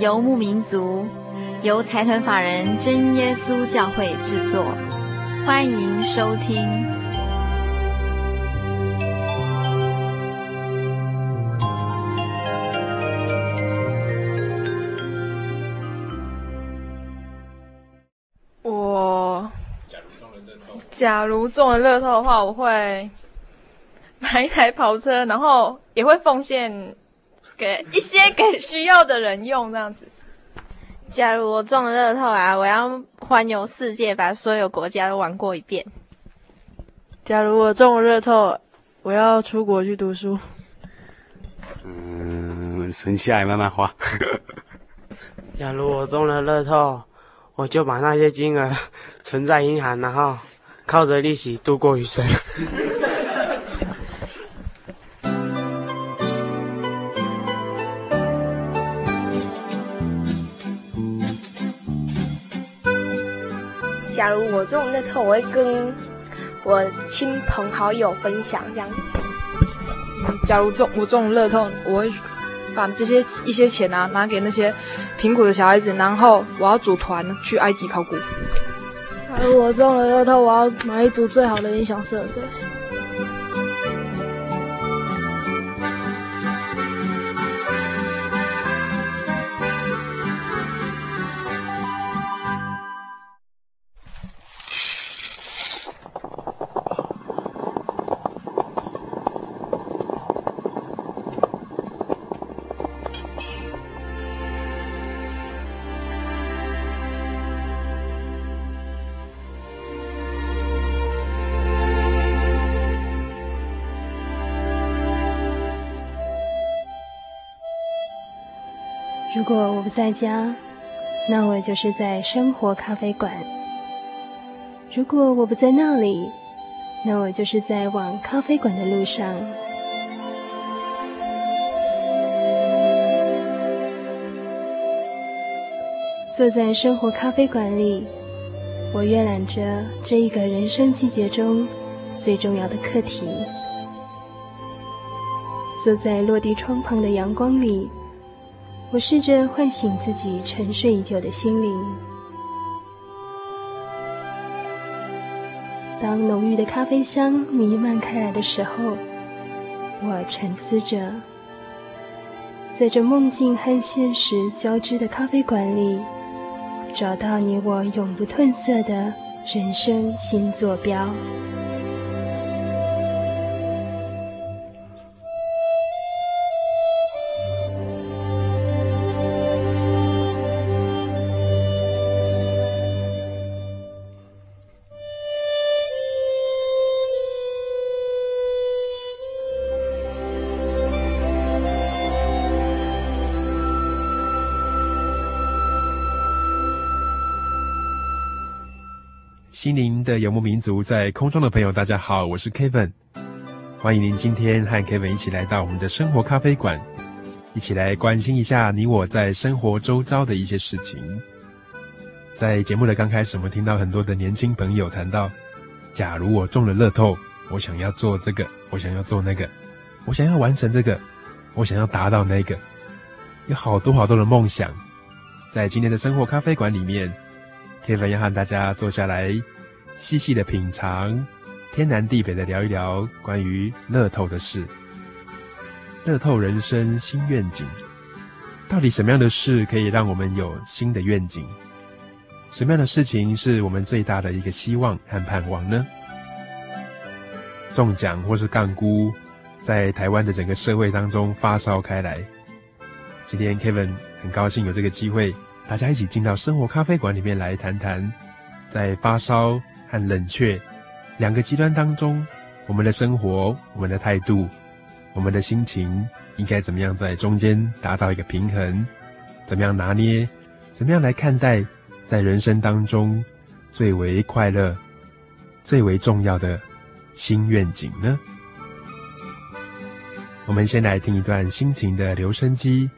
游牧民族，由财团法人真耶稣教会制作，欢迎收听。我假如中了乐透的话，我会买一台跑车，然后也会奉献。给一些给需要的人用，这样子。假如我中了乐透啊，我要环游世界，把所有国家都玩过一遍。假如我中了乐透，我要出国去读书。嗯，存下来慢慢花。假如我中了乐透，我就把那些金额存在银行，然后靠着利息度过余生。假如我中乐透，我会跟我亲朋好友分享这样。假如中我中乐透，我会把这些一些钱啊拿给那些贫苦的小孩子，然后我要组团去埃及考古。假如我中了乐透，我要买一组最好的音响设备。在家，那我就是在生活咖啡馆；如果我不在那里，那我就是在往咖啡馆的路上。坐在生活咖啡馆里，我阅览着这一个人生季节中最重要的课题。坐在落地窗旁的阳光里。我试着唤醒自己沉睡已久的心灵。当浓郁的咖啡香弥漫开来的时候，我沉思着，在这梦境和现实交织的咖啡馆里，找到你我永不褪色的人生新坐标。的游牧民族，在空中的朋友，大家好，我是 Kevin，欢迎您今天和 Kevin 一起来到我们的生活咖啡馆，一起来关心一下你我在生活周遭的一些事情。在节目的刚开始，我们听到很多的年轻朋友谈到，假如我中了乐透，我想要做这个，我想要做那个，我想要完成这个，我想要达到那个，有好多好多的梦想，在今天的生活咖啡馆里面。Kevin 要和大家坐下来，细细的品尝，天南地北的聊一聊关于乐透的事。乐透人生新愿景，到底什么样的事可以让我们有新的愿景？什么样的事情是我们最大的一个希望和盼望呢？中奖或是杠龟，在台湾的整个社会当中发烧开来。今天 Kevin 很高兴有这个机会，大家一起进到生活咖啡馆里面来谈谈，在发烧和冷却两个极端当中，我们的生活、我们的态度、我们的心情，应该怎么样在中间达到一个平衡？怎么样拿捏？怎么样来看待在人生当中最为快乐、最为重要的新愿景呢？我们先来听一段心情的留声机。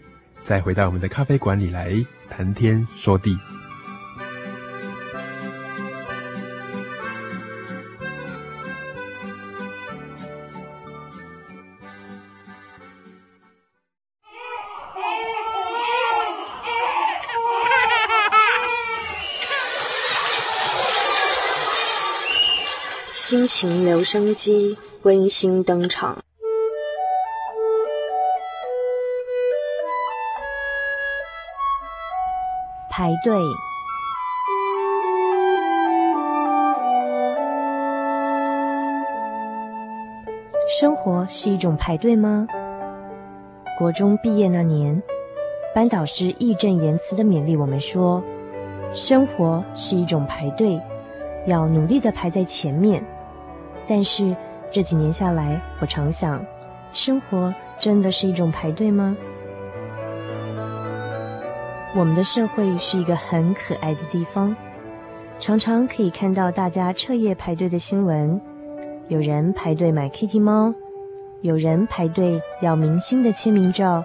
再回到我们的咖啡馆里来谈天说地，情留声机温馨登场。排队，生活是一种排队吗？国中毕业那年，班导师义正言辞的勉励我们说：“生活是一种排队，要努力的排在前面。”但是这几年下来，我常想，生活真的是一种排队吗？我们的社会是一个很可爱的地方，常常可以看到大家彻夜排队的新闻。有人排队买 Kitty 猫，有人排队要明星的签名照，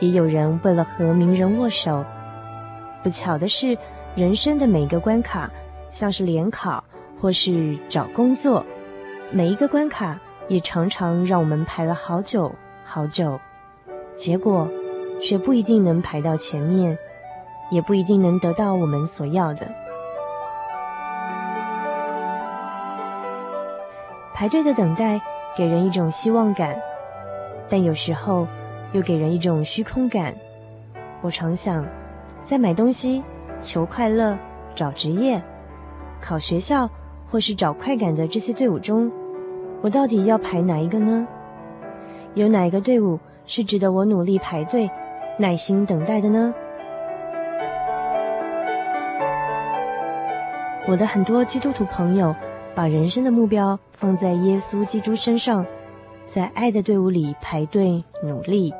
也有人为了和名人握手。不巧的是，人生的每个关卡，像是联考或是找工作，每一个关卡也常常让我们排了好久好久，结果，却不一定能排到前面，也不一定能得到我们所要的。排队的等待给人一种希望感，但有时候又给人一种虚空感。我常想，在买东西、求快乐、找职业、考学校或是找快感的这些队伍中，我到底要排哪一个呢？有哪一个队伍是值得我努力排队？耐心等待的呢？我的很多基督徒朋友把人生的目标放在耶稣基督身上，在爱的队伍里排队努力。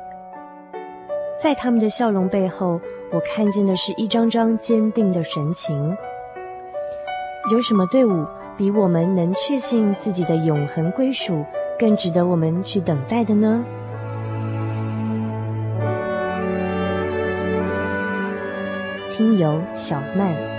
在他们的笑容背后，我看见的是一张张坚定的神情。有什么队伍比我们能确信自己的永恒归属更值得我们去等待的呢？听友小曼。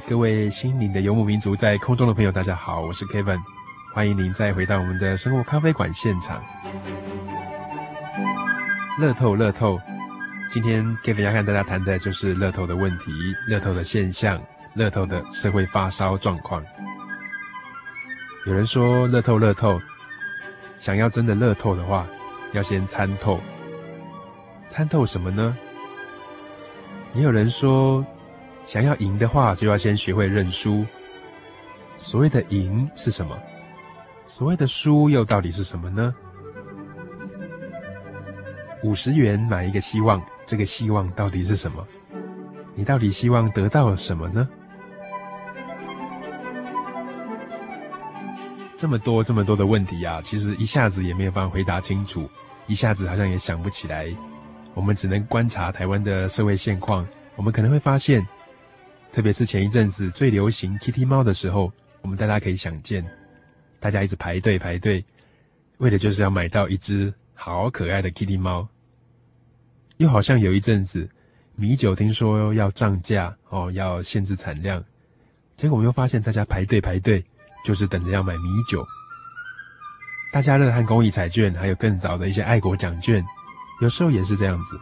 各位心灵的游牧民族，在空中的朋友，大家好，我是 Kevin，欢迎您再回到我们的生活咖啡馆现场。乐透，乐透，今天 Kevin 要跟大家谈的就是乐透的问题、乐透的现象、乐透的社会发烧状况。有人说，乐透，乐透，想要真的乐透的话，要先参透。参透什么呢？也有人说。想要赢的话，就要先学会认输。所谓的赢是什么？所谓的输又到底是什么呢？五十元买一个希望，这个希望到底是什么？你到底希望得到什么呢？这么多这么多的问题啊，其实一下子也没有办法回答清楚，一下子好像也想不起来。我们只能观察台湾的社会现况，我们可能会发现。特别是前一阵子最流行 Kitty 猫的时候，我们大家可以想见，大家一直排队排队，为的就是要买到一只好可爱的 Kitty 猫。又好像有一阵子米酒听说要涨价哦，要限制产量，结果我们又发现大家排队排队，就是等着要买米酒。大家乐和公益彩券，还有更早的一些爱国奖券，有时候也是这样子。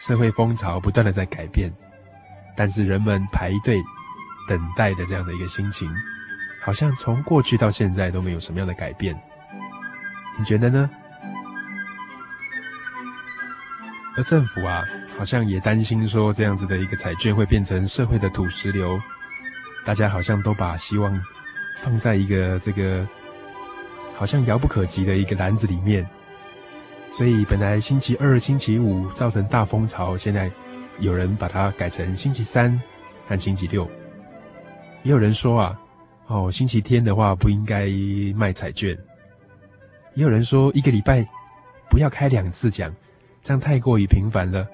社会风潮不断的在改变，但是人们排队等待的这样的一个心情，好像从过去到现在都没有什么样的改变。你觉得呢？而政府啊，好像也担心说，这样子的一个彩券会变成社会的土石流，大家好像都把希望放在一个这个。好像遥不可及的一个篮子里面，所以本来星期二、星期五造成大风潮，现在有人把它改成星期三和星期六。也有人说啊，哦，星期天的话不应该卖彩券。也有人说一个礼拜不要开两次奖，这样太过于频繁了，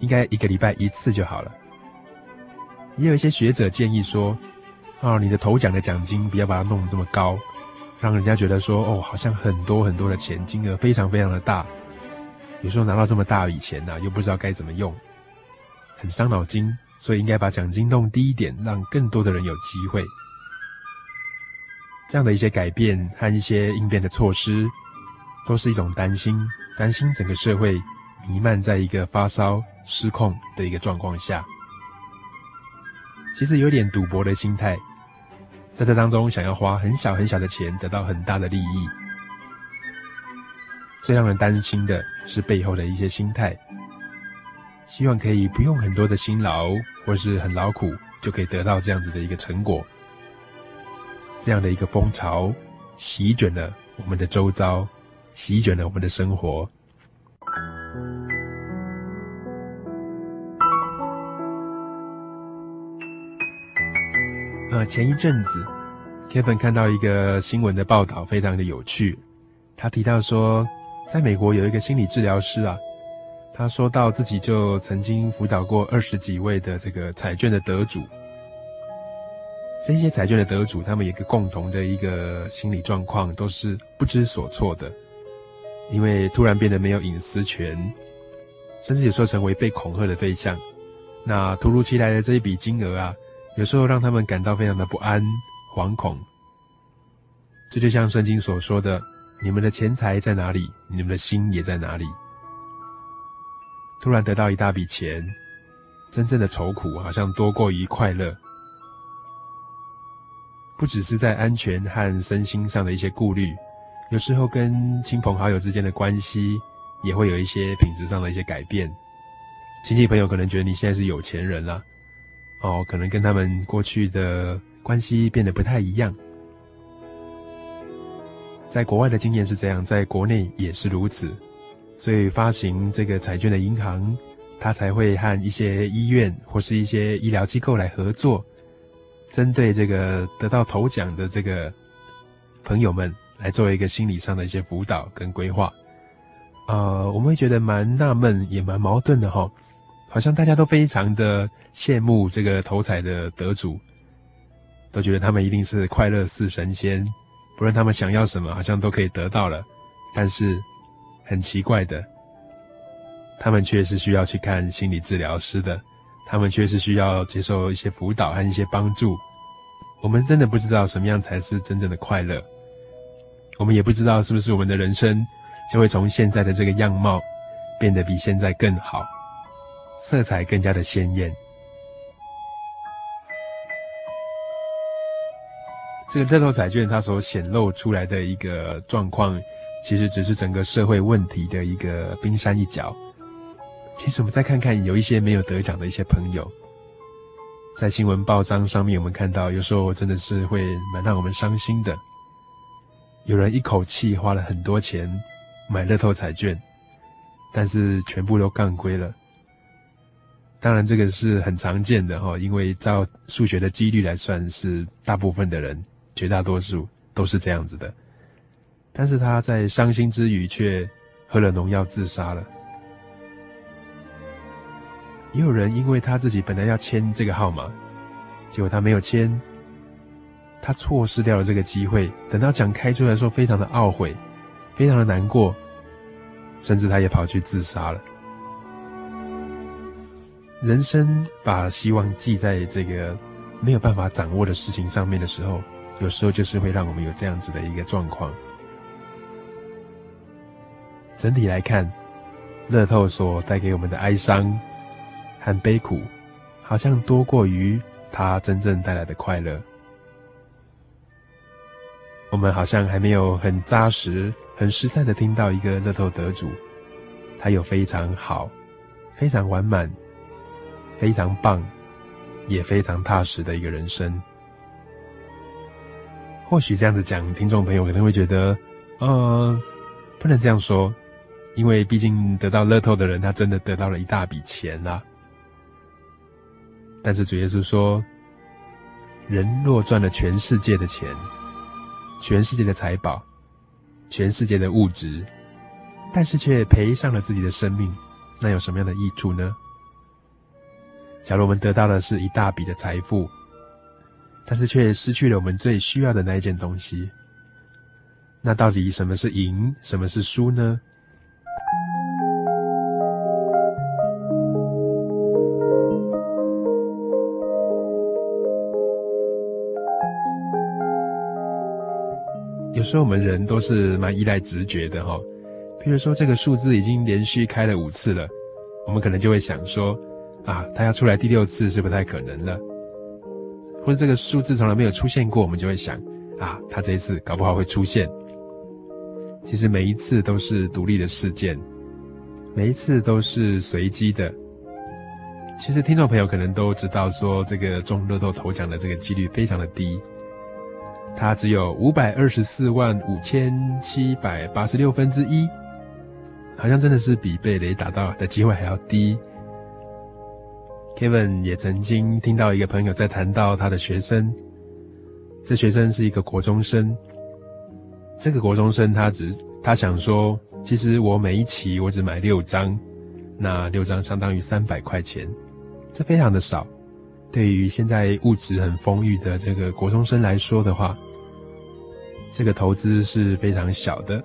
应该一个礼拜一次就好了。也有一些学者建议说，哦，你的头奖的奖金不要把它弄得这么高。让人家觉得说，哦，好像很多很多的钱，金额非常非常的大。有时候拿到这么大笔钱呢，又不知道该怎么用，很伤脑筋。所以应该把奖金弄低一点，让更多的人有机会。这样的一些改变和一些应变的措施，都是一种担心，担心整个社会弥漫在一个发烧失控的一个状况下。其实有点赌博的心态。在这当中，想要花很小很小的钱得到很大的利益，最让人担心的是背后的一些心态，希望可以不用很多的辛劳或是很劳苦就可以得到这样子的一个成果，这样的一个风潮席卷了我们的周遭，席卷了我们的生活。呃，前一阵子，Kevin 看到一个新闻的报道，非常的有趣。他提到说，在美国有一个心理治疗师啊，他说到自己就曾经辅导过二十几位的这个彩券的得主。这些彩券的得主，他们有一个共同的一个心理状况，都是不知所措的，因为突然变得没有隐私权，甚至有时候成为被恐吓的对象。那突如其来的这一笔金额啊。有时候让他们感到非常的不安、惶恐。这就像圣经所说的：“你们的钱财在哪里，你们的心也在哪里。”突然得到一大笔钱，真正的愁苦好像多过于快乐。不只是在安全和身心上的一些顾虑，有时候跟亲朋好友之间的关系也会有一些品质上的一些改变。亲戚朋友可能觉得你现在是有钱人了。哦，可能跟他们过去的关系变得不太一样。在国外的经验是这样，在国内也是如此，所以发行这个彩券的银行，他才会和一些医院或是一些医疗机构来合作，针对这个得到头奖的这个朋友们来做一个心理上的一些辅导跟规划。呃，我们会觉得蛮纳闷，也蛮矛盾的哈。好像大家都非常的羡慕这个头彩的得主，都觉得他们一定是快乐似神仙，不论他们想要什么，好像都可以得到了。但是很奇怪的，他们却是需要去看心理治疗师的，他们却是需要接受一些辅导和一些帮助。我们真的不知道什么样才是真正的快乐，我们也不知道是不是我们的人生就会从现在的这个样貌变得比现在更好。色彩更加的鲜艳。这个乐透彩券它所显露出来的一个状况，其实只是整个社会问题的一个冰山一角。其实我们再看看，有一些没有得奖的一些朋友，在新闻报章上面，我们看到有时候真的是会蛮让我们伤心的。有人一口气花了很多钱买乐透彩券，但是全部都杠龟了。当然，这个是很常见的哈，因为照数学的几率来算，是大部分的人，绝大多数都是这样子的。但是他在伤心之余，却喝了农药自杀了。也有人因为他自己本来要签这个号码，结果他没有签，他错失掉了这个机会。等到奖开出来的时候，非常的懊悔，非常的难过，甚至他也跑去自杀了。人生把希望寄在这个没有办法掌握的事情上面的时候，有时候就是会让我们有这样子的一个状况。整体来看，乐透所带给我们的哀伤和悲苦，好像多过于它真正带来的快乐。我们好像还没有很扎实、很实在的听到一个乐透得主，他有非常好、非常完满、非常棒，也非常踏实的一个人生。或许这样子讲，听众朋友可能会觉得，呃，不能这样说，因为毕竟得到乐透的人，他真的得到了一大笔钱啊。但是主耶稣说，人若赚了全世界的钱，全世界的财宝，全世界的物质，但是却赔上了自己的生命，那有什么样的益处呢？假如我们得到的是一大笔的财富，但是却失去了我们最需要的那一件东西，那到底什么是赢，什么是输呢？有时候我们人都是蛮依赖直觉的哈，比如说这个数字已经连续开了五次了，我们可能就会想说，啊，它要出来第六次是不太可能了，或者这个数字从来没有出现过，我们就会想，啊，它这一次搞不好会出现。其实每一次都是独立的事件，每一次都是随机的。其实听众朋友可能都知道，说这个中乐透头奖的这个几率非常的低。它只有五百二十四万五千七百八十六分之一，好像真的是比被雷打到的机会还要低。Kevin 也曾经听到一个朋友在谈到他的学生，这学生是一个国中生。这个国中生他只他想说，其实我每一期我只买六张，那六张相当于三百块钱，这非常的少。对于现在物质很丰裕的这个国中生来说的话，这个投资是非常小的，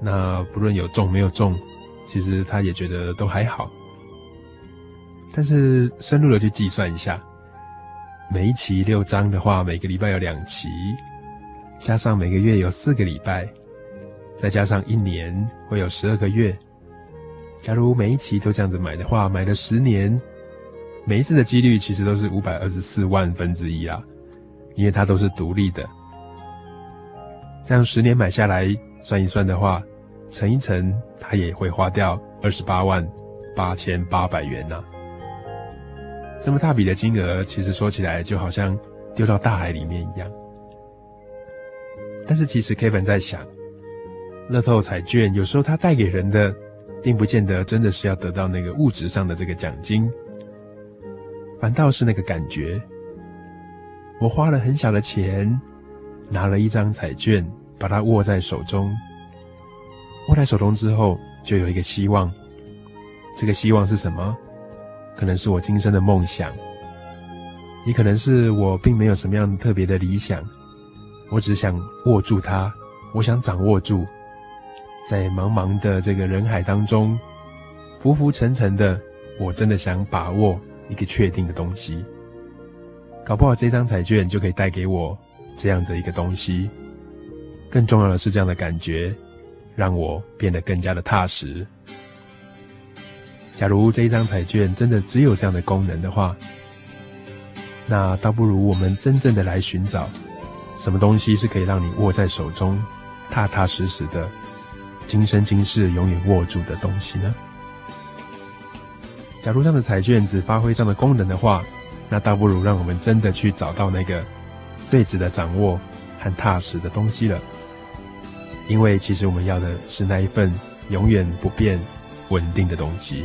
那不论有中没有中，其实他也觉得都还好。但是深入的去计算一下，每一期六张的话，每个礼拜有两期，加上每个月有四个礼拜，再加上一年会有十二个月。假如每一期都这样子买的话，买了十年，每一次的几率其实都是五百二十四万分之一啊，因为它都是独立的。这样十年买下来，算一算的话，乘一乘，它也会花掉二十八万八千八百元呢、啊。这么大笔的金额，其实说起来就好像丢到大海里面一样。但是其实 Kevin 在想，乐透彩券有时候它带给人的，并不见得真的是要得到那个物质上的这个奖金，反倒是那个感觉。我花了很小的钱。拿了一张彩券，把它握在手中。握在手中之后，就有一个希望。这个希望是什么？可能是我今生的梦想，也可能是我并没有什么样特别的理想。我只想握住它，我想掌握住，在茫茫的这个人海当中，浮浮沉沉的，我真的想把握一个确定的东西。搞不好这张彩券就可以带给我。这样的一个东西，更重要的是这样的感觉，让我变得更加的踏实。假如这一张彩券真的只有这样的功能的话，那倒不如我们真正的来寻找，什么东西是可以让你握在手中，踏踏实实的，今生今世永远握住的东西呢？假如这样的彩券只发挥这样的功能的话，那倒不如让我们真的去找到那个。最值得掌握和踏实的东西了，因为其实我们要的是那一份永远不变、稳定的东西。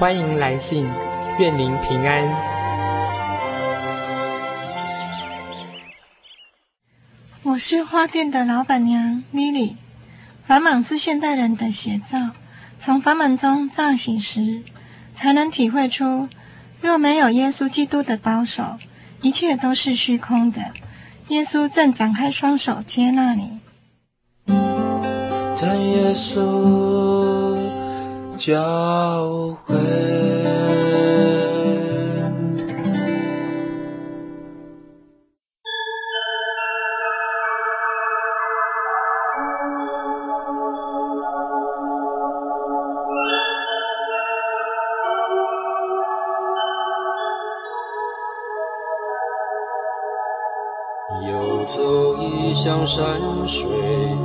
欢迎来信，愿您平安。我是花店的老板娘莉莉。繁忙是现代人的写照，从繁忙中乍醒时，才能体会出，若没有耶稣基督的保守，一切都是虚空的。耶稣正展开双手接纳你。在耶稣教会。游走异乡山水，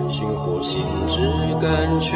寻获心之甘泉，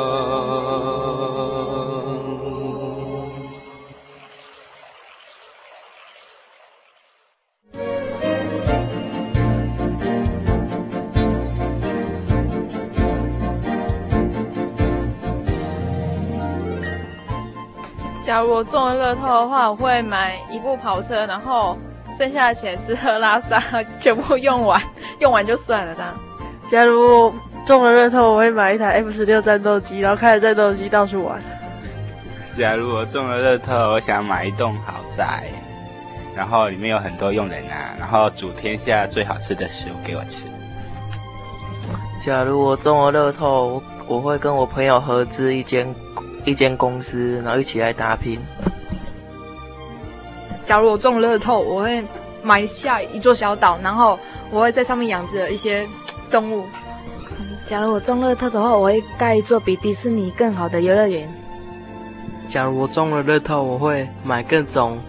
中了乐透的话，我会买一部跑车，然后剩下的钱吃喝拉撒全部用完，用完就算了。这样。假如我中了乐透，我会买一台 F 十六战斗机，然后开着战斗机到处玩。假如我中了乐透，我想买一栋豪宅，然后里面有很多佣人啊，然后煮天下最好吃的食物给我吃。假如我中了乐透，我会跟我朋友合资一间。一间公司，然后一起来打拼。假如我中了乐透，我会买下一座小岛，然后我会在上面养着一些动物。假如我中乐透的话，我会盖一座比迪士尼更好的游乐园。假如我中了乐透，我会买各种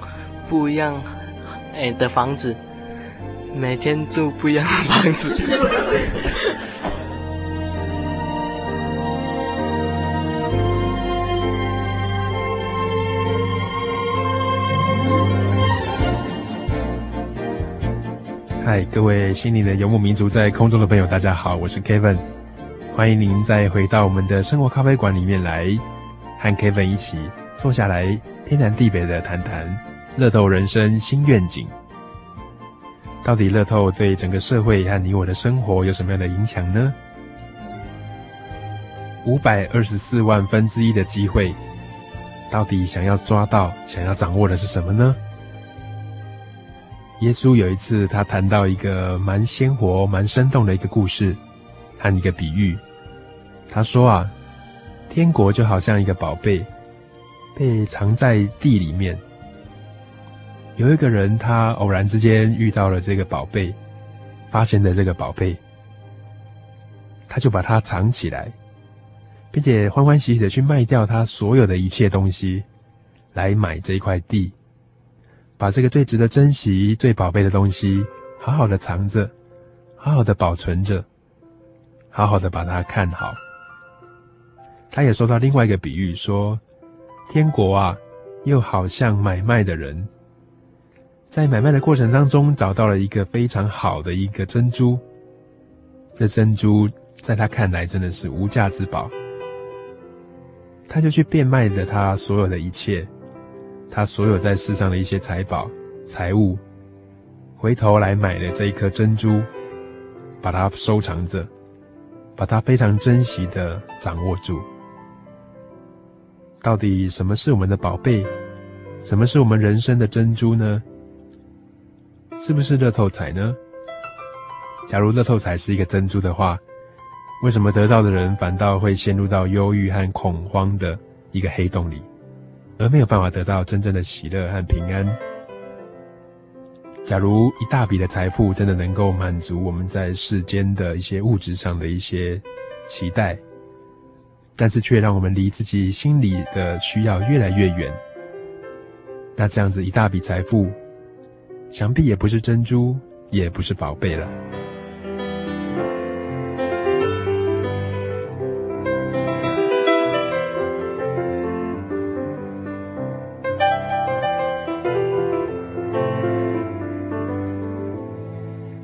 不一样诶的房子，每天住不一样的房子。嗨，各位心灵的游牧民族，在空中的朋友，大家好，我是 Kevin，欢迎您再回到我们的生活咖啡馆里面来，和 Kevin 一起坐下来，天南地北的谈谈乐透人生新愿景。到底乐透对整个社会和你我的生活有什么样的影响呢？五百二十四万分之一的机会，到底想要抓到、想要掌握的是什么呢？耶稣有一次，他谈到一个蛮鲜活、蛮生动的一个故事和一个比喻。他说啊，天国就好像一个宝贝，被藏在地里面。有一个人，他偶然之间遇到了这个宝贝，发现了这个宝贝，他就把它藏起来，并且欢欢喜喜的去卖掉他所有的一切东西，来买这块地。把这个最值得珍惜、最宝贝的东西，好好的藏着，好好的保存着，好好的把它看好。他也说到另外一个比喻，说天国啊，又好像买卖的人，在买卖的过程当中找到了一个非常好的一个珍珠，这珍珠在他看来真的是无价之宝，他就去变卖了他所有的一切。他所有在世上的一些财宝、财物，回头来买了这一颗珍珠，把它收藏着，把它非常珍惜的掌握住。到底什么是我们的宝贝？什么是我们人生的珍珠呢？是不是乐透彩呢？假如乐透彩是一个珍珠的话，为什么得到的人反倒会陷入到忧郁和恐慌的一个黑洞里，而没有办法得到真正的喜乐和平安？假如一大笔的财富真的能够满足我们在世间的一些物质上的一些期待，但是却让我们离自己心里的需要越来越远，那这样子一大笔财富，想必也不是珍珠，也不是宝贝了。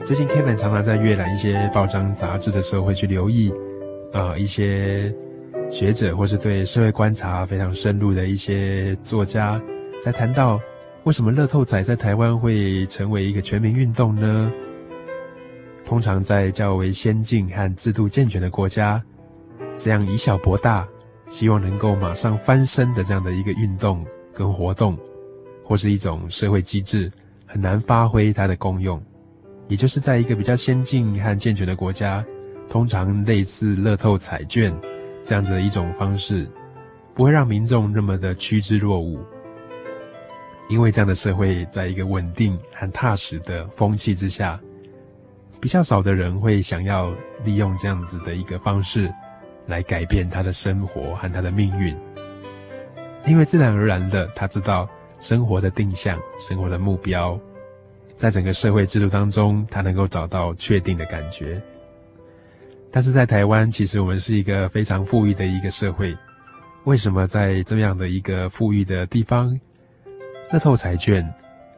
最近 Kevin 常常在阅览一些报章杂志的时候，会去留意，呃，一些学者或是对社会观察非常深入的一些作家，在谈到为什么乐透彩在台湾会成为一个全民运动呢？通常在较为先进和制度健全的国家，这样以小博大，希望能够马上翻身的这样的一个运动跟活动，或是一种社会机制，很难发挥它的功用。也就是在一个比较先进和健全的国家，通常类似乐透彩券这样子的一种方式，不会让民众那么的趋之若鹜。因为这样的社会，在一个稳定和踏实的风气之下，比较少的人会想要利用这样子的一个方式来改变他的生活和他的命运。因为自然而然的，他知道生活的定向、生活的目标。在整个社会制度当中，他能够找到确定的感觉。但是在台湾，其实我们是一个非常富裕的一个社会。为什么在这样的一个富裕的地方，乐透彩券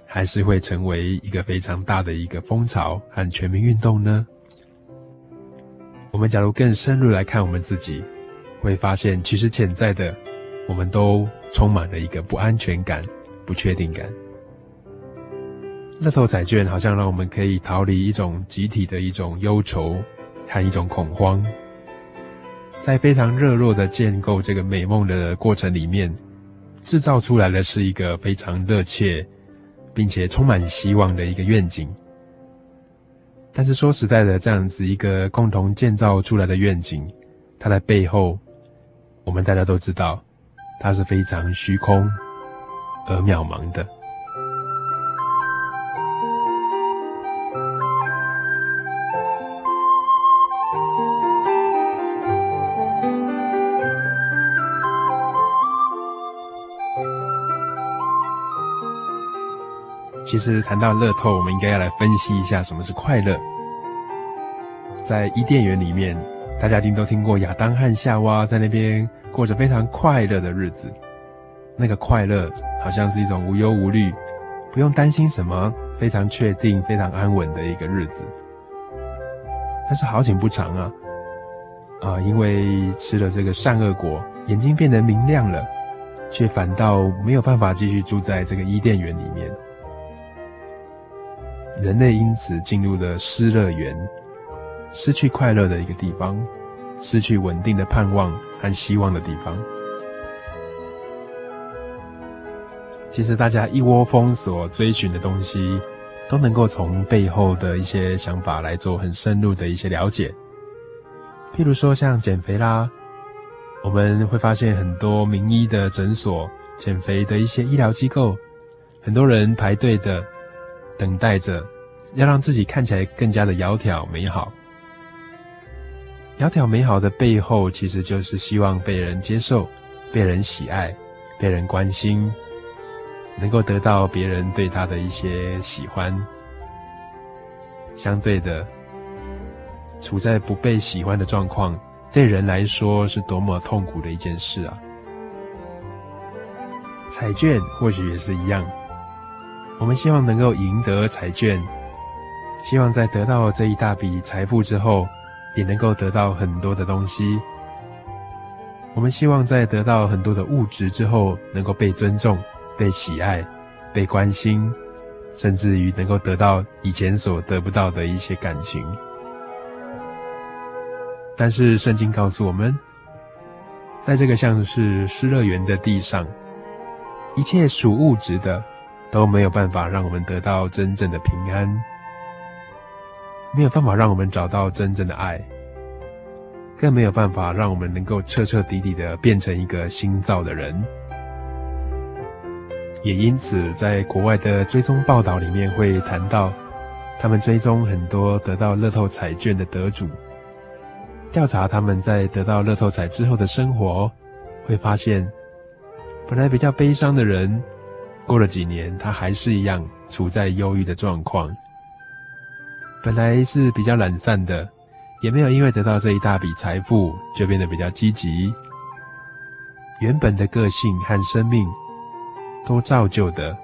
还是会成为一个非常大的一个风潮和全民运动呢？我们假如更深入来看我们自己，会发现其实潜在的，我们都充满了一个不安全感、不确定感。乐透彩券好像让我们可以逃离一种集体的一种忧愁和一种恐慌，在非常热络的建构这个美梦的过程里面，制造出来的是一个非常热切并且充满希望的一个愿景。但是说实在的，这样子一个共同建造出来的愿景，它的背后，我们大家都知道，它是非常虚空而渺茫的。其实谈到乐透，我们应该要来分析一下什么是快乐。在伊甸园里面，大家一定都听过亚当和夏娃在那边过着非常快乐的日子。那个快乐好像是一种无忧无虑，不用担心什么，非常确定、非常安稳的一个日子。但是好景不长啊，啊，因为吃了这个善恶果，眼睛变得明亮了，却反倒没有办法继续住在这个伊甸园里面。人类因此进入了失乐园，失去快乐的一个地方，失去稳定的盼望和希望的地方。其实大家一窝蜂所追寻的东西，都能够从背后的一些想法来做很深入的一些了解。譬如说像减肥啦，我们会发现很多名医的诊所、减肥的一些医疗机构，很多人排队的。等待着，要让自己看起来更加的窈窕美好。窈窕美好的背后，其实就是希望被人接受、被人喜爱、被人关心，能够得到别人对他的一些喜欢。相对的，处在不被喜欢的状况，对人来说是多么痛苦的一件事啊！彩券或许也是一样。我们希望能够赢得彩券，希望在得到这一大笔财富之后，也能够得到很多的东西。我们希望在得到很多的物质之后，能够被尊重、被喜爱、被关心，甚至于能够得到以前所得不到的一些感情。但是圣经告诉我们，在这个像是失乐园的地上，一切属物质的。都没有办法让我们得到真正的平安，没有办法让我们找到真正的爱，更没有办法让我们能够彻彻底底的变成一个新造的人。也因此，在国外的追踪报道里面会谈到，他们追踪很多得到乐透彩券的得主，调查他们在得到乐透彩之后的生活，会发现，本来比较悲伤的人，过了几年，他还是一样处在忧郁的状况。本来是比较懒散的，也没有因为得到这一大笔财富就变得比较积极。原本的个性和生命。都造就的，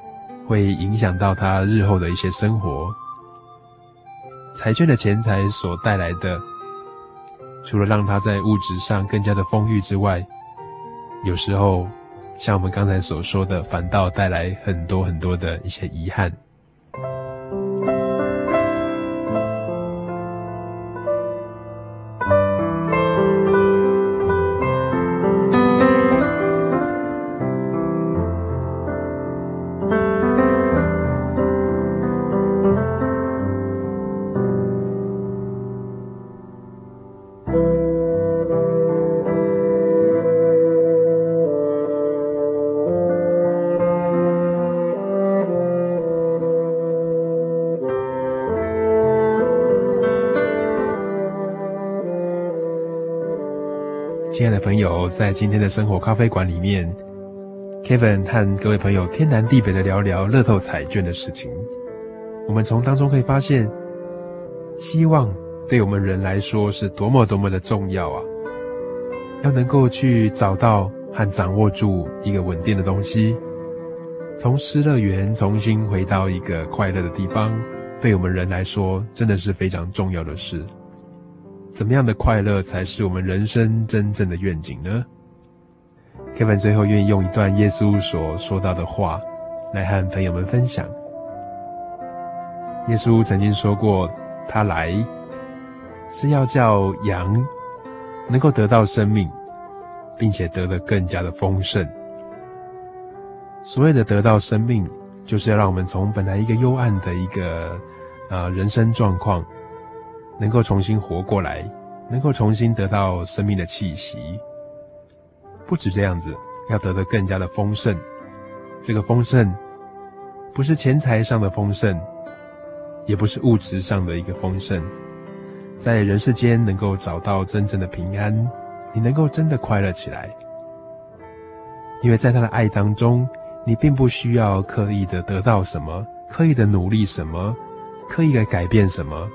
会影响到他日后的一些生活。财券的钱财所带来的，除了让他在物质上更加的丰裕之外，有时候像我们刚才所说的，反倒带来很多很多的一些遗憾。在今天的生活咖啡馆里面，Kevin 和各位朋友天南地北的聊聊乐透彩券的事情。我们从当中可以发现，希望对我们人来说是多么多么的重要啊！要能够去找到和掌握住一个稳定的东西，从失乐园重新回到一个快乐的地方，对我们人来说真的是非常重要的事。怎么样的快乐才是我们人生真正的愿景呢？Kevin 最后愿意用一段耶稣所说到的话来和朋友们分享。耶稣曾经说过，他来是要叫羊能够得到生命，并且得的更加的丰盛。所谓的得到生命，就是要让我们从本来一个幽暗的一个啊、呃、人生状况。能够重新活过来，能够重新得到生命的气息。不止这样子，要得的更加的丰盛。这个丰盛，不是钱财上的丰盛，也不是物质上的一个丰盛，在人世间能够找到真正的平安，你能够真的快乐起来。因为在他的爱当中，你并不需要刻意的得到什么，刻意的努力什么，刻意的改变什么。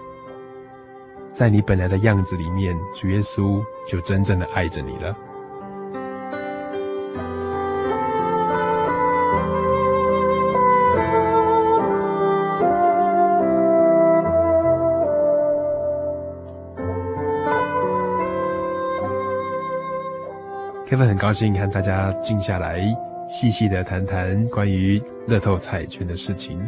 在你本来的样子里面，主耶稣就真正的爱着你了。Kevin 很高兴和大家静下来，细细的谈谈关于乐透彩券的事情，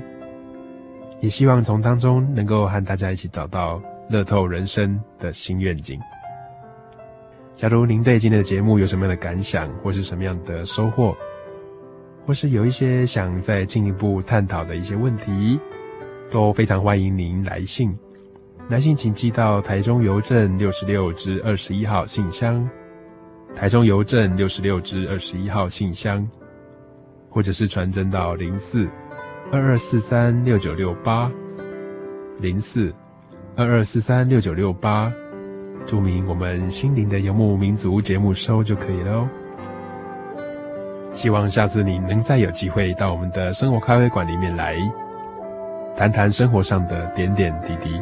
也希望从当中能够和大家一起找到。乐透人生的新愿景。假如您对今天的节目有什么样的感想，或是什么样的收获，或是有一些想再进一步探讨的一些问题，都非常欢迎您来信。来信请寄到台中邮政六十六支二十一号信箱，台中邮政六十六支二十一号信箱，或者是传真到零四二二四三六九六八零四。二二四三六九六八，注明我们心灵的游牧民族节目收就可以了哦。希望下次你能再有机会到我们的生活咖啡馆里面来，谈谈生活上的点点滴滴。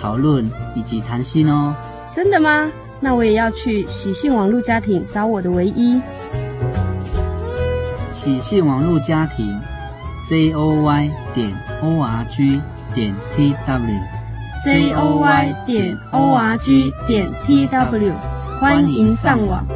讨论以及谈心哦。真的吗？那我也要去喜讯网络家庭找我的唯一。喜讯网络家庭，j o y 点 o r g 点 t w，j o y 点 o r g 点 t w，欢迎上网。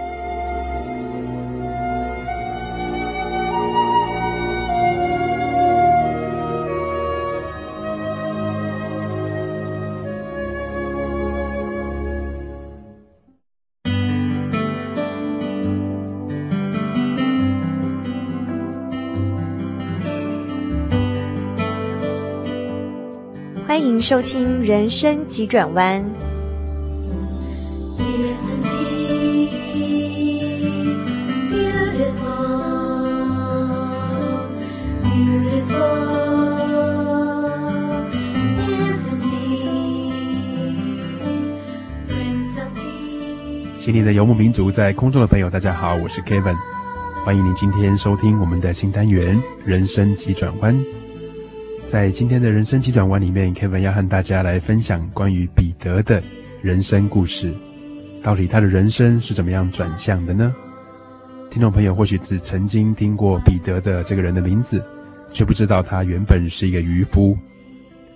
收听人生急转弯。心灵的游牧民族，在空中的朋友，大家好，我是 Kevin，欢迎您今天收听我们的新单元《人生急转弯》。在今天的人生急转弯里面，Kevin 要和大家来分享关于彼得的人生故事。到底他的人生是怎么样转向的呢？听众朋友或许只曾经听过彼得的这个人的名字，却不知道他原本是一个渔夫。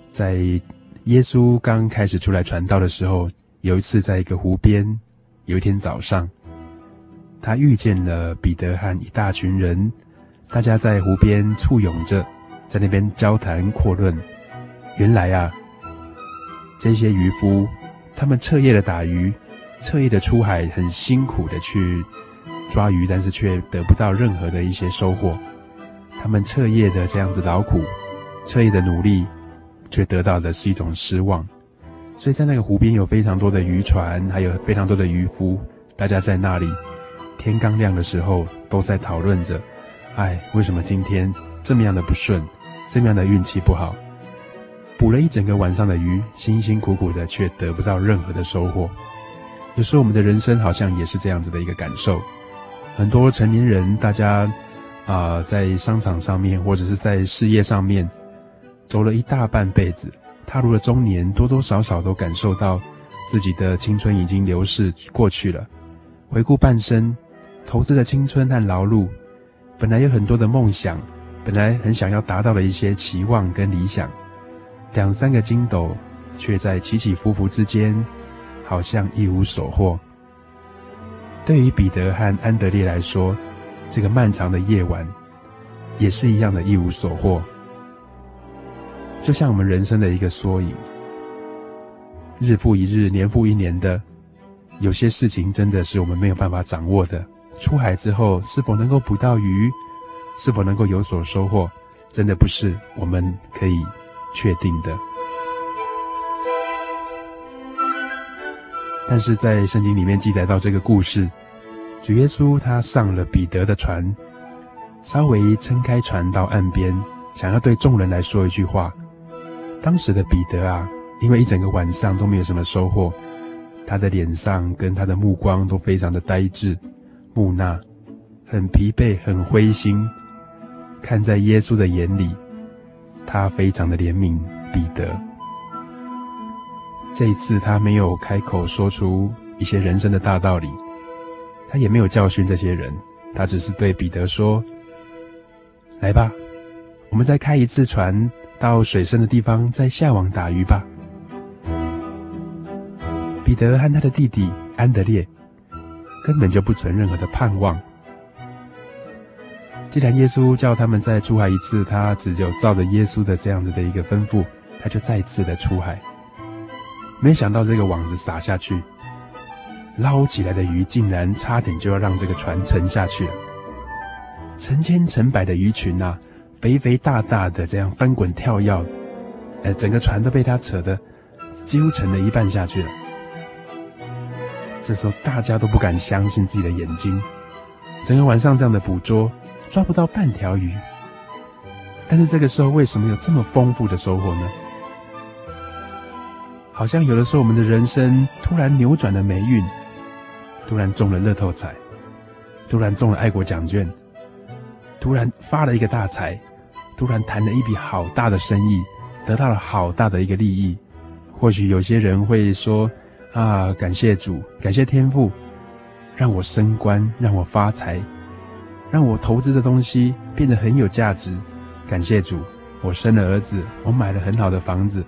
在耶稣刚开始出来传道的时候，有一次在一个湖边，有一天早上，他遇见了彼得和一大群人，大家在湖边簇拥着。在那边交谈阔论，原来啊，这些渔夫他们彻夜的打鱼，彻夜的出海，很辛苦的去抓鱼，但是却得不到任何的一些收获。他们彻夜的这样子劳苦，彻夜的努力，却得到的是一种失望。所以在那个湖边有非常多的渔船，还有非常多的渔夫，大家在那里天刚亮的时候都在讨论着：哎，为什么今天这么样的不顺？这样的运气不好，捕了一整个晚上的鱼，辛辛苦苦的却得不到任何的收获。有时候我们的人生好像也是这样子的一个感受。很多成年人，大家啊、在商场上面或者是在事业上面走了一大半辈子，踏入了中年，多多少少都感受到自己的青春已经流逝过去了。回顾半生，投资的青春和劳碌，本来有很多的梦想。本来很想要达到的一些期望跟理想，两三个筋斗，却在起起伏伏之间，好像一无所获。对于彼得和安德烈来说，这个漫长的夜晚，也是一样的一无所获。就像我们人生的一个缩影，日复一日，年复一年的，有些事情真的是我们没有办法掌握的。出海之后是否能够捕到鱼，是否能够有所收获，真的不是我们可以确定的。但是在圣经里面记载到这个故事，主耶稣他上了彼得的船，稍微撑开船到岸边，想要对众人来说一句话。当时的彼得啊，因为一整个晚上都没有什么收获，他的脸上跟他的目光都非常的呆滞、木讷，很疲惫、很灰心。看在耶稣的眼里，他非常的怜悯彼得。这一次，他没有开口说出一些人生的大道理，他也没有教训这些人，他只是对彼得说：“来吧，我们再开一次船，到水深的地方再下网打鱼吧。”彼得和他的弟弟安德烈根本就不存任何的盼望。既然耶稣叫他们再出海一次，他只有照着耶稣的这样子的一个吩咐，他就再次的出海。没想到这个网子撒下去，捞起来的鱼竟然差点就要让这个船沉下去了。成千成百的鱼群啊，肥肥大大的这样翻滚跳跃，呃，整个船都被他扯得几乎沉了一半下去了。这时候大家都不敢相信自己的眼睛，整个晚上这样的捕捉，抓不到半条鱼。但是这个时候为什么有这么丰富的收获呢？好像有的时候，我们的人生突然扭转了霉运，突然中了乐透彩，突然中了爱国奖券，突然发了一个大财，突然谈了一笔好大的生意，得到了好大的一个利益。或许有些人会说：“啊，感谢主，感谢天父，让我升官，让我发财，让我投资的东西变得很有价值。感谢主，我生了儿子，我买了很好的房子。”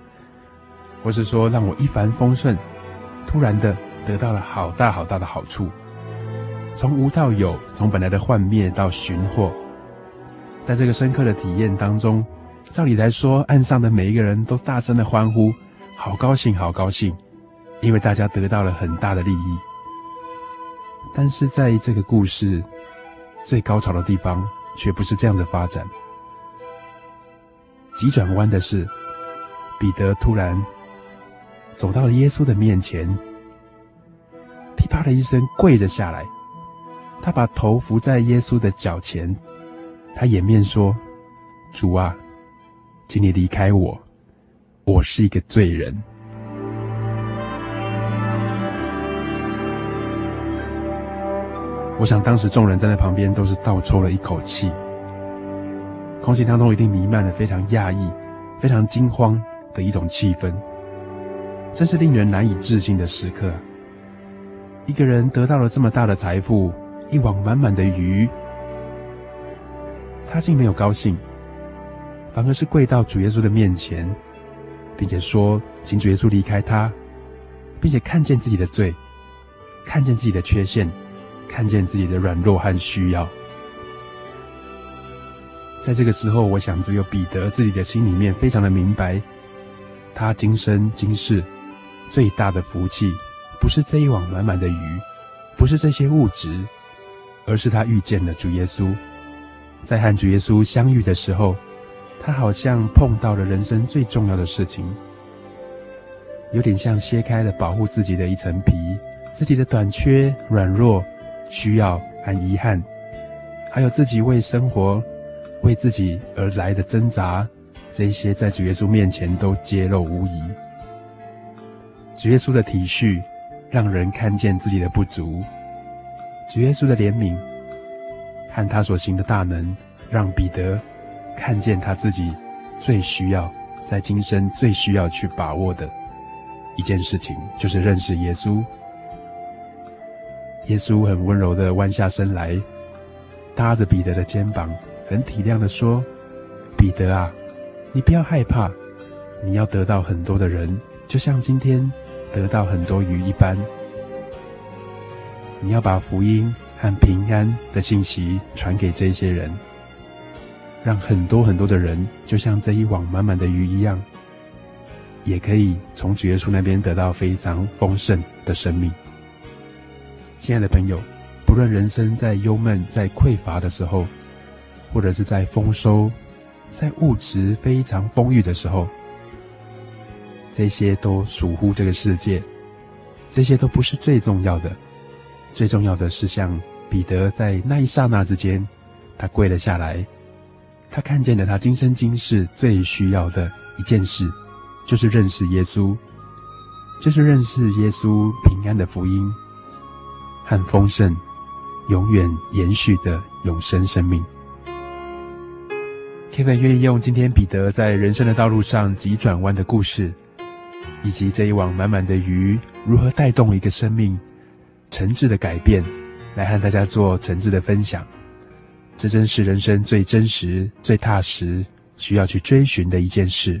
或是说让我一帆风顺，突然的得到了好大好大的好处，从无到有，从本来的幻灭到寻获，在这个深刻的体验当中，照理来说，岸上的每一个人都大声的欢呼，好高兴，好高兴，因为大家得到了很大的利益。但是在这个故事最高潮的地方，却不是这样的发展。急转弯的是，彼得突然。走到耶稣的面前，噼啪的一声跪着下来，他把头伏在耶稣的脚前，他掩面说：“主啊，请你离开我，我是一个罪人。”我想当时众人站在旁边都是倒抽了一口气，空气当中一定弥漫了非常讶异、非常惊慌的一种气氛。真是令人难以置信的时刻。一个人得到了这么大的财富，一网满满的鱼，他竟没有高兴，反而是跪到主耶稣的面前，并且说：“请主耶稣离开他，并且看见自己的罪，看见自己的缺陷，看见自己的软弱和需要。”在这个时候，我想只有彼得自己的心里面非常的明白，他今生今世。最大的福气，不是这一网满满的鱼，不是这些物质，而是他遇见了主耶稣。在和主耶稣相遇的时候，他好像碰到了人生最重要的事情，有点像揭开了保护自己的一层皮，自己的短缺、软弱、需要和遗憾，还有自己为生活、为自己而来的挣扎，这些在主耶稣面前都揭露无遗。主耶稣的体恤，让人看见自己的不足；主耶稣的怜悯和他所行的大能，让彼得看见他自己最需要，在今生最需要去把握的一件事情，就是认识耶稣。耶稣很温柔的弯下身来，搭着彼得的肩膀，很体谅的说：“彼得啊，你不要害怕，你要得到很多的人，就像今天。”得到很多鱼一般，你要把福音和平安的信息传给这些人，让很多很多的人，就像这一网满满的鱼一样，也可以从主耶稣那边得到非常丰盛的生命。亲爱的朋友，不论人生在忧闷、在匮乏的时候，或者是在丰收、在物质非常丰裕的时候，这些都属乎这个世界，这些都不是最重要的。最重要的是，像彼得在那一刹那之间，他跪了下来，他看见了他今生今世最需要的一件事，就是认识耶稣，就是认识耶稣平安的福音和丰盛、永远延续的永生生命。Kevin 愿意用今天彼得在人生的道路上急转弯的故事，以及这一网满满的鱼如何带动一个生命。诚挚的改变，来和大家做诚挚的分享。这真是人生最真实、最踏实，需要去追寻的一件事。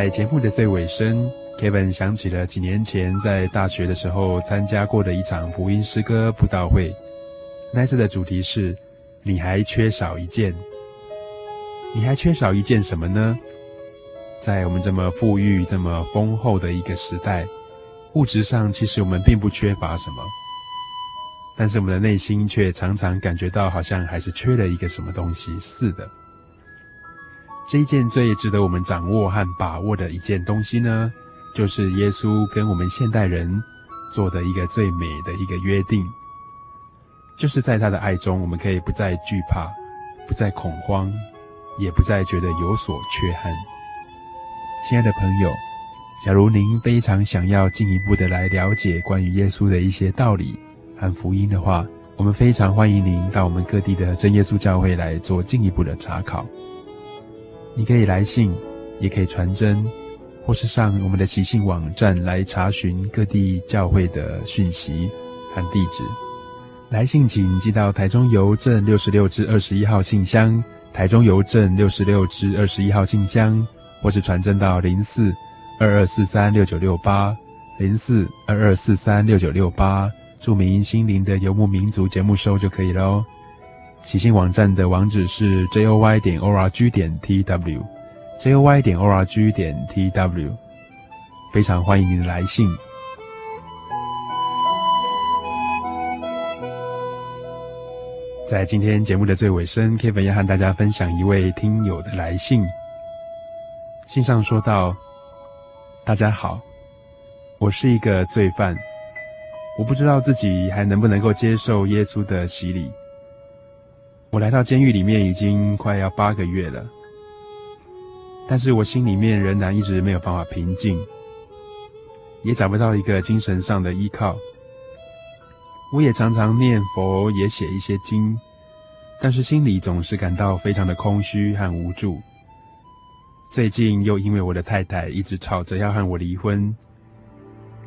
在节目的最尾声，Kevin 想起了几年前在大学的时候参加过的一场福音诗歌布道会。那次的主题是“你还缺少一件”，你还缺少一件什么呢？在我们这么富裕、这么丰厚的一个时代，物质上其实我们并不缺乏什么，但是我们的内心却常常感觉到好像还是缺了一个什么东西似的。这一件最值得我们掌握和把握的一件东西呢，就是耶稣跟我们现代人做的一个最美的一个约定，就是在他的爱中，我们可以不再惧怕，不再恐慌，也不再觉得有所缺憾。亲爱的朋友，假如您非常想要进一步的来了解关于耶稣的一些道理和福音的话，我们非常欢迎您到我们各地的真耶稣教会来做进一步的查考。你可以来信，也可以传真，或是上我们的喜信网站来查询各地教会的讯息和地址。来信请寄到台中邮政六十六至二十一号信箱，台中邮政六十六至二十一号信箱，或是传真到零四二二四三六九六八零四二二四三六九六八，注明心灵的游牧民族节目收就可以了哦。喜信网站的网址是 joy 点 org 点 tw，joy 点 org 点 tw，非常欢迎您的来信。在今天节目的最尾声，Kevin 要和大家分享一位听友的来信。信上说道：“大家好，我是一个罪犯，我不知道自己还能不能够接受耶稣的洗礼。”我来到监狱里面已经快要八个月了，但是我心里面仍然一直没有办法平静。也找不到一个精神上的依靠。我也常常念佛，也写一些经，但是心里总是感到非常的空虚和无助。最近又因为我的太太一直吵着要和我离婚，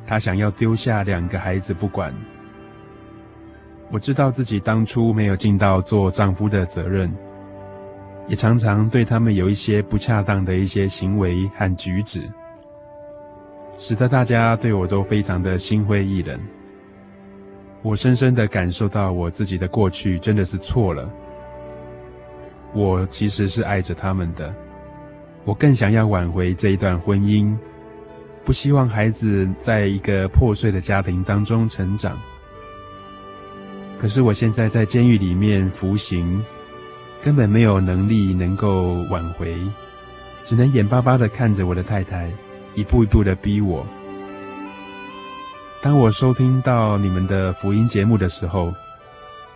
她想要丢下两个孩子不管。我知道自己当初没有尽到做丈夫的责任，也常常对他们有一些不恰当的一些行为和举止，使得大家对我都非常的心灰意冷。我深深的感受到我自己的过去真的是错了。我其实是爱着他们的。我更想要挽回这一段婚姻，不希望孩子在一个破碎的家庭当中成长。可是我现在在监狱里面服刑，根本没有能力能够挽回，只能眼巴巴的看着我的太太一步一步的逼我。当我收听到你们的福音节目的时候，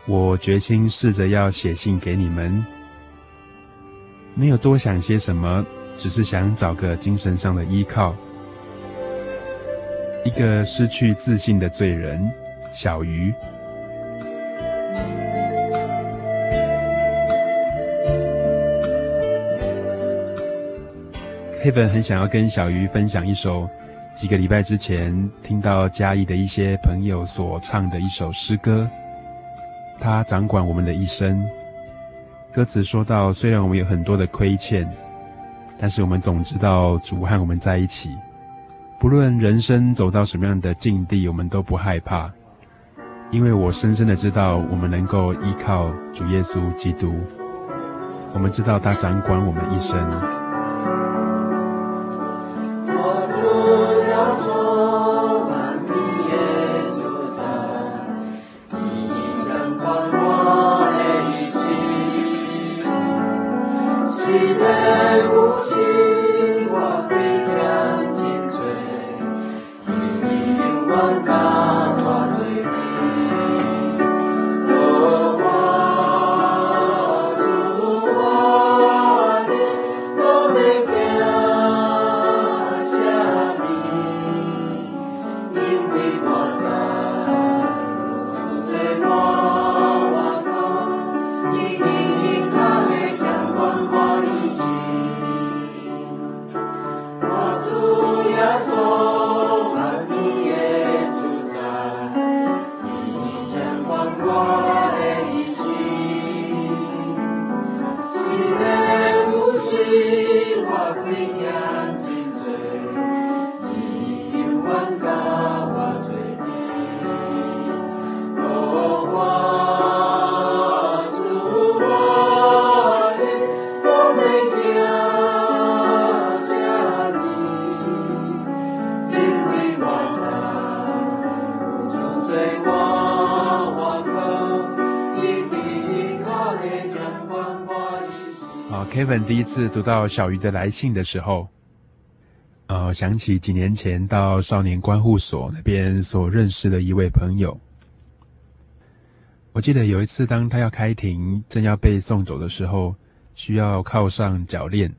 我决心试着要写信给你们。没有多想些什么，只是想找个精神上的依靠。一个失去自信的罪人，小鱼。凯文很想要跟小鱼分享一首几个礼拜之前听到嘉义的一些朋友所唱的一首诗歌。他掌管我们的一生。歌词说到：“虽然我们有很多的亏欠，但是我们总知道主和我们在一起。不论人生走到什么样的境地，我们都不害怕，因为我深深的知道，我们能够依靠主耶稣基督。我们知道他掌管我们一生。第一次读到小鱼的来信的时候，呃，想起几年前到少年观护所那边所认识的一位朋友。我记得有一次，当他要开庭，正要被送走的时候，需要铐上脚链。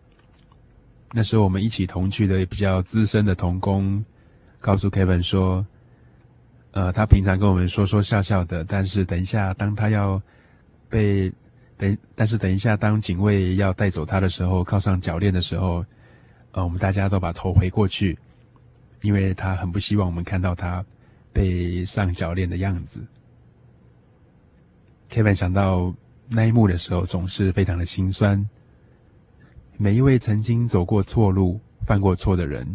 那时候我们一起同去的比较资深的童工，告诉 Kevin 说，呃，他平常跟我们说说笑笑的，但是等一下，当他要被等，但是等一下，当警卫要带走他的时候，铐上脚链的时候，呃，我们大家都把头回过去，因为他很不希望我们看到他被上脚链的样子。Kevin 想到那一幕的时候，总是非常的心酸。每一位曾经走过错路、犯过错的人，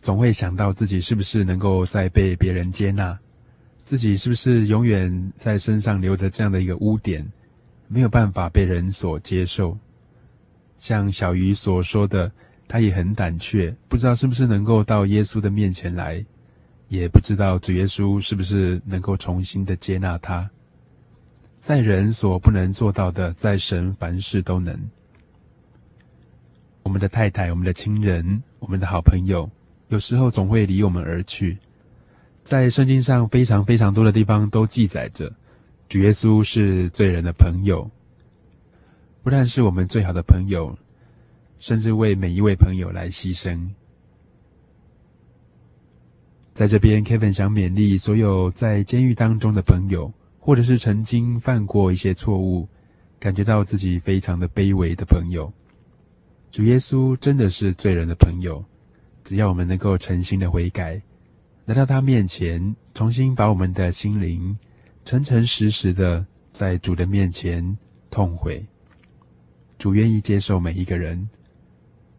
总会想到自己是不是能够再被别人接纳，自己是不是永远在身上留着这样的一个污点。没有办法被人所接受，像小鱼所说的，他也很胆怯，不知道是不是能够到耶稣的面前来，也不知道主耶稣是不是能够重新的接纳他。在人所不能做到的，在神凡事都能。我们的太太、我们的亲人、我们的好朋友，有时候总会离我们而去。在圣经上非常非常多的地方都记载着。主耶稣是罪人的朋友，不但是我们最好的朋友，甚至为每一位朋友来牺牲。在这边，Kevin 想勉励所有在监狱当中的朋友，或者是曾经犯过一些错误，感觉到自己非常的卑微的朋友。主耶稣真的是罪人的朋友，只要我们能够诚心的悔改，来到他面前，重新把我们的心灵诚诚实实的在主的面前痛悔。主愿意接受每一个人，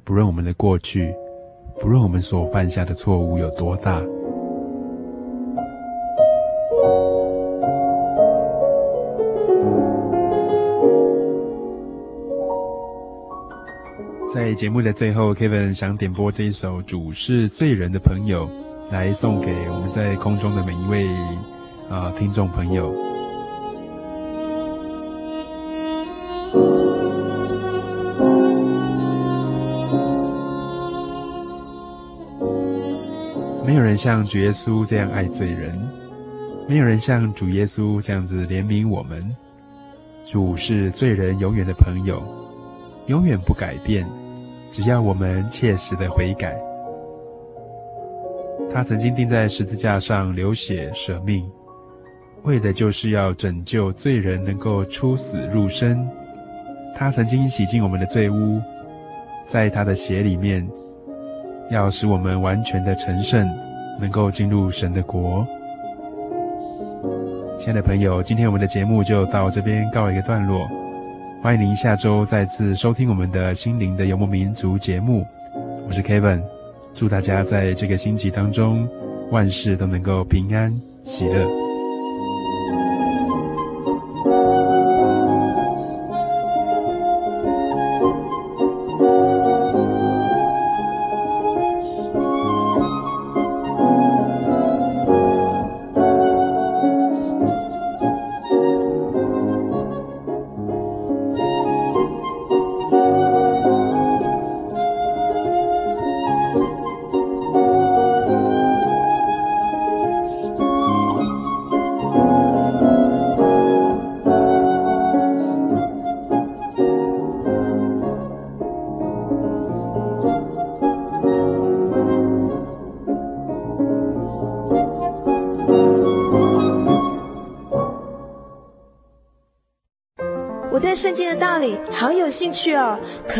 不论我们的过去，不论我们所犯下的错误有多大。在节目的最后，Kevin 想点播这一首《主是罪人的朋友》，来送给我们在空中的每一位、呃、听众朋友。没有人像主耶稣这样爱罪人，没有人像主耶稣这样子怜悯我们。主是罪人永远的朋友，永远不改变。只要我们切实的悔改，他曾经钉在十字架上流血舍命，为的就是要拯救罪人能够出死入生。他曾经洗净我们的罪污，在他的血里面，要使我们完全的成圣，能够进入神的国。亲爱的朋友，今天我们的节目就到这边告一个段落。欢迎您下周再次收听我们的心灵的游牧民族节目，我是 Kevin，祝大家在这个星期当中万事都能够平安喜乐。